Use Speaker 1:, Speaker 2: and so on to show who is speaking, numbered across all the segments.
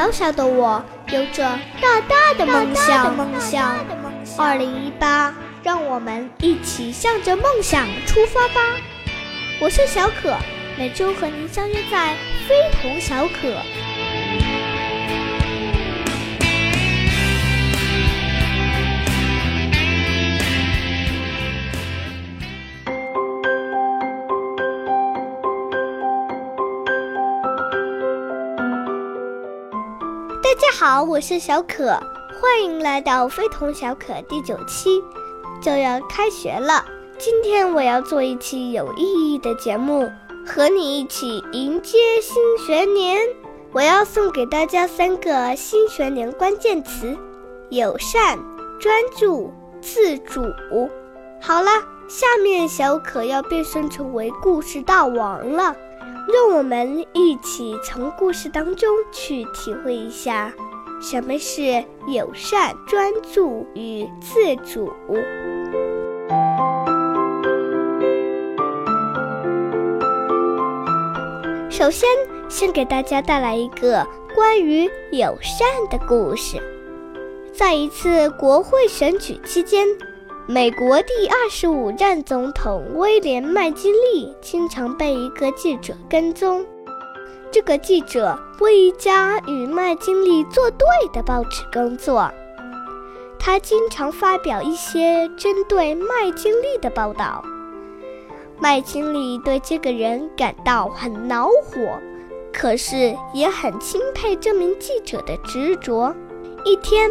Speaker 1: 小小的我有着大大的梦想。梦想，二零一八，让我们一起向着梦想出发吧！我是小可，每周和您相约在非同小可。家好，我是小可，欢迎来到非同小可第九期，就要开学了。今天我要做一期有意义的节目，和你一起迎接新学年。我要送给大家三个新学年关键词：友善、专注、自主。好了，下面小可要变身成为故事大王了。让我们一起从故事当中去体会一下，什么是友善、专注与自主。首先，先给大家带来一个关于友善的故事。在一次国会选举期间。美国第二十五任总统威廉麦金利经常被一个记者跟踪。这个记者为一家与麦金利作对的报纸工作，他经常发表一些针对麦金利的报道。麦金利对这个人感到很恼火，可是也很钦佩这名记者的执着。一天，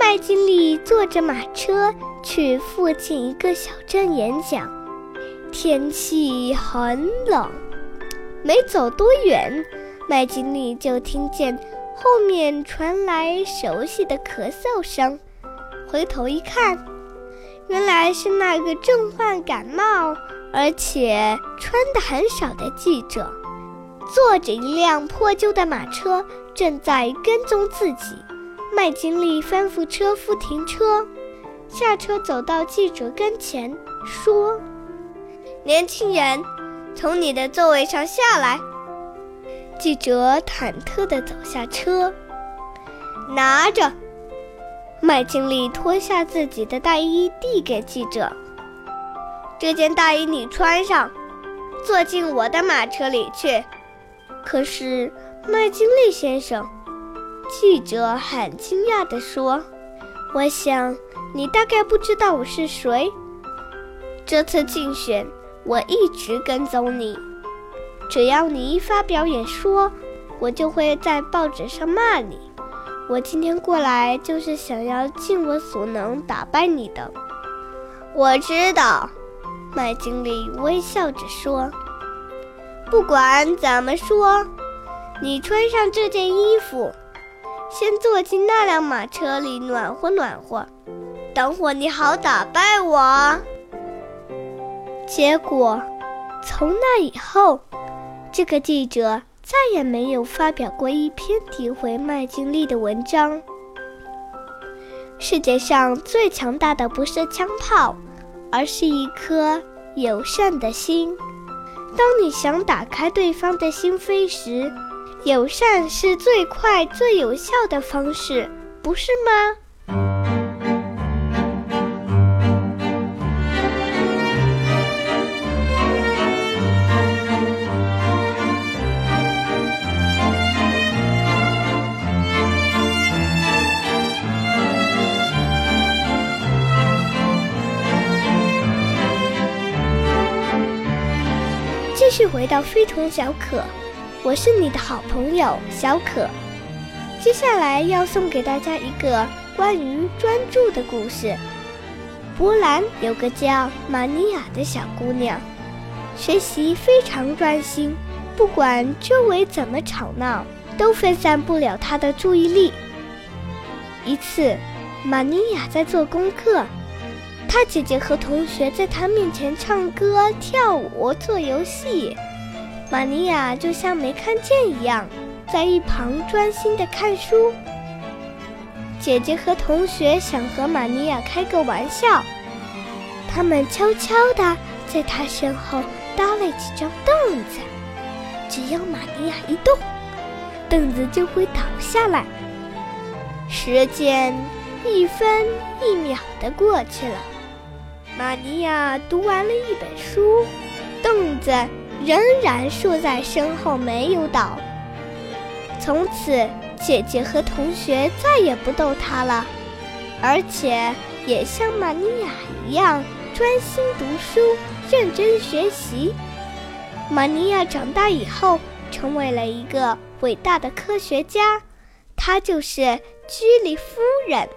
Speaker 1: 麦金利坐着马车。去附近一个小镇演讲，天气很冷。没走多远，麦金利就听见后面传来熟悉的咳嗽声。回头一看，原来是那个正患感冒而且穿的很少的记者，坐着一辆破旧的马车，正在跟踪自己。麦金利吩咐车夫停车。下车，走到记者跟前，说：“年轻人，从你的座位上下来。”记者忐忑地走下车，拿着麦经理脱下自己的大衣，递给记者：“这件大衣你穿上，坐进我的马车里去。”可是，麦经理先生，记者很惊讶地说：“我想。”你大概不知道我是谁。这次竞选，我一直跟踪你。只要你一发表演说，我就会在报纸上骂你。我今天过来就是想要尽我所能打败你的。我知道，麦经理微笑着说。不管怎么说，你穿上这件衣服，先坐进那辆马车里暖和暖和。等会你好打败我。结果，从那以后，这个记者再也没有发表过一篇诋毁麦金利的文章。世界上最强大的不是枪炮，而是一颗友善的心。当你想打开对方的心扉时，友善是最快、最有效的方式，不是吗？继续回到非同小可，我是你的好朋友小可。接下来要送给大家一个关于专注的故事。波兰有个叫玛尼亚的小姑娘，学习非常专心，不管周围怎么吵闹，都分散不了她的注意力。一次，玛尼亚在做功课。她姐姐和同学在她面前唱歌、跳舞、做游戏，玛尼亚就像没看见一样，在一旁专心地看书。姐姐和同学想和玛尼亚开个玩笑，他们悄悄地在她身后搭了几张凳子，只要玛尼亚一动，凳子就会倒下来。时间一分一秒的过去了，玛尼亚读完了一本书，凳子仍然竖在身后没有倒。从此，姐姐和同学再也不逗她了，而且也像玛尼亚一样专心读书、认真学习。玛尼亚长大以后，成为了一个伟大的科学家，她就是居里夫人。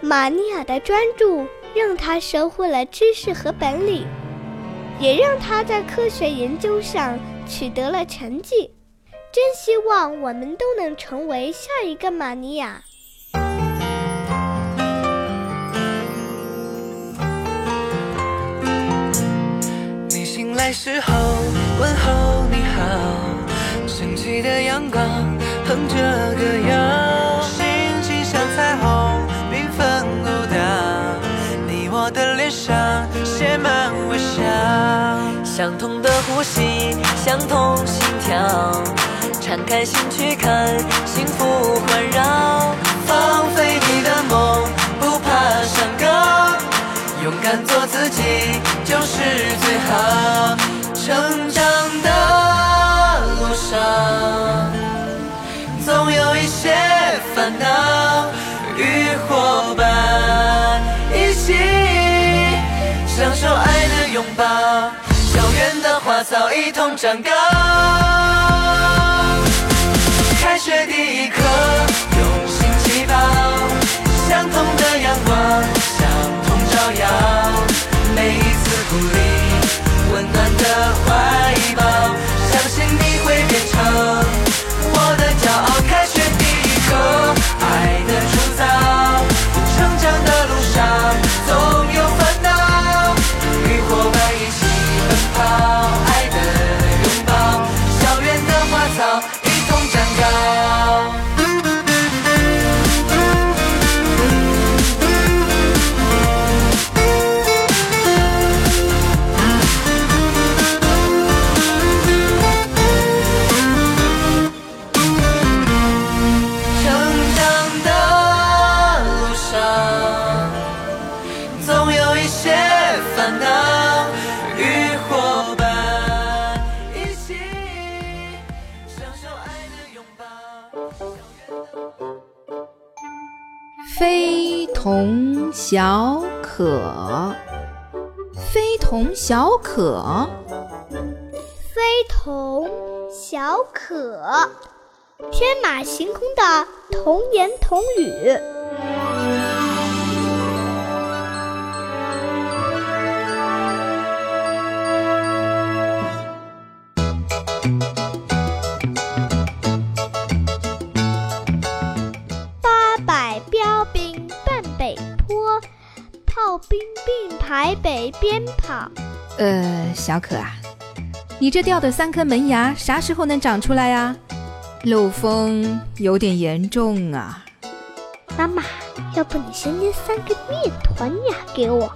Speaker 1: 玛尼亚的专注让她收获了知识和本领，也让她在科学研究上取得了成绩。真希望我们都能成为下一个玛尼亚。
Speaker 2: 你醒来时候问候你好，升起的阳光哼着歌谣，的脸上写满微笑，相同的呼吸，相同心跳。敞开心去看，幸福环绕，放飞你的梦，不怕山高，勇敢做自己就是最好。成长的路上，总有一些烦恼，与伙伴一起享受爱的拥抱，校园的花草一同长高。开学第一课，用心起跑，相同的阳光，相同照耀，每一次鼓励，
Speaker 3: 非同小可，非同小可，
Speaker 1: 非同小可，天马行空的童言童语。边跑。
Speaker 3: 呃，小可啊，你这掉的三颗门牙啥时候能长出来呀？漏风有点严重啊。
Speaker 1: 妈妈，要不你先捏三个面团呀给我。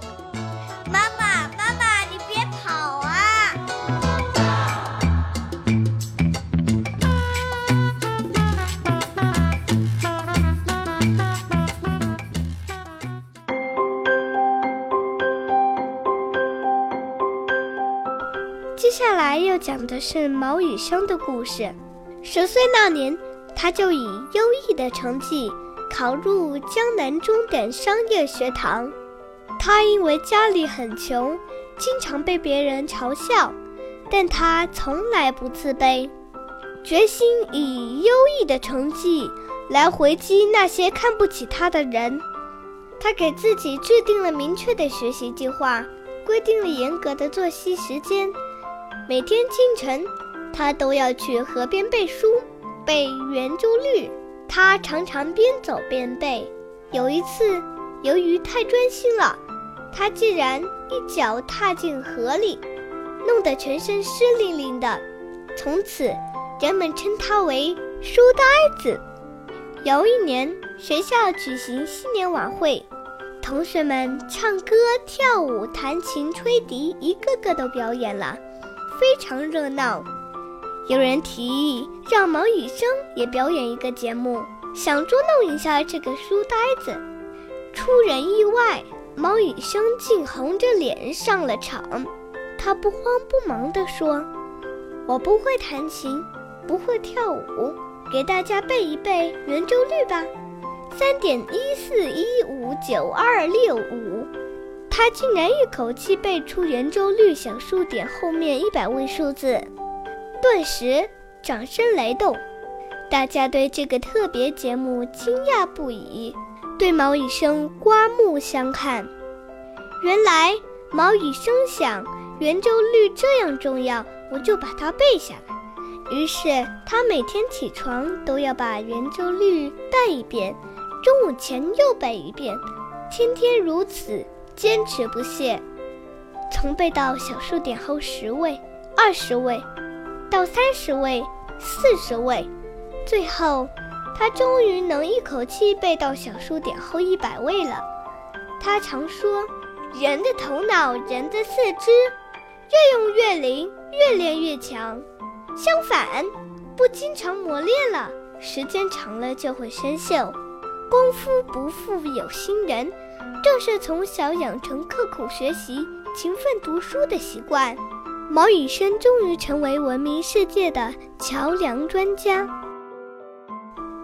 Speaker 1: 是毛羽生的故事。十岁那年，他就以优异的成绩考入江南中等商业学堂。他因为家里很穷，经常被别人嘲笑，但他从来不自卑，决心以优异的成绩来回击那些看不起他的人。他给自己制定了明确的学习计划，规定了严格的作息时间。每天清晨，他都要去河边背书，背圆周率。他常常边走边背。有一次，由于太专心了，他竟然一脚踏进河里，弄得全身湿淋淋的。从此，人们称他为“书呆子”。有一年，学校举行新年晚会，同学们唱歌、跳舞、弹琴、吹笛，一个个都表演了。非常热闹，有人提议让毛以生也表演一个节目，想捉弄一下这个书呆子。出人意外，毛以生竟红着脸上了场。他不慌不忙地说：“我不会弹琴，不会跳舞，给大家背一背圆周率吧，三点一四一五九二六五。”他竟然一口气背出圆周率小数点后面一百位数字。顿时掌声雷动，大家对这个特别节目惊讶不已，对毛以生刮目相看。原来毛以生想，圆周率这样重要，我就把它背下来。于是他每天起床都要把圆周率背一遍，中午前又背一遍，天天如此，坚持不懈，从背到小数点后十位、二十位。到三十位、四十位，最后，他终于能一口气背到小数点后一百位了。他常说：“人的头脑，人的四肢，越用越灵，越练越强。相反，不经常磨练了，时间长了就会生锈。功夫不负有心人，正是从小养成刻苦学习、勤奋读书的习惯。”毛以生终于成为闻名世界的桥梁专家。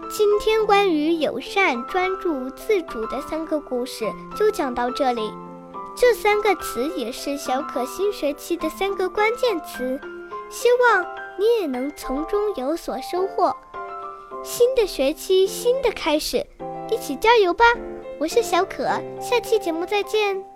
Speaker 1: 今天关于友善、专注、自主的三个故事就讲到这里。这三个词也是小可新学期的三个关键词，希望你也能从中有所收获。新的学期，新的开始，一起加油吧！我是小可，下期节目再见。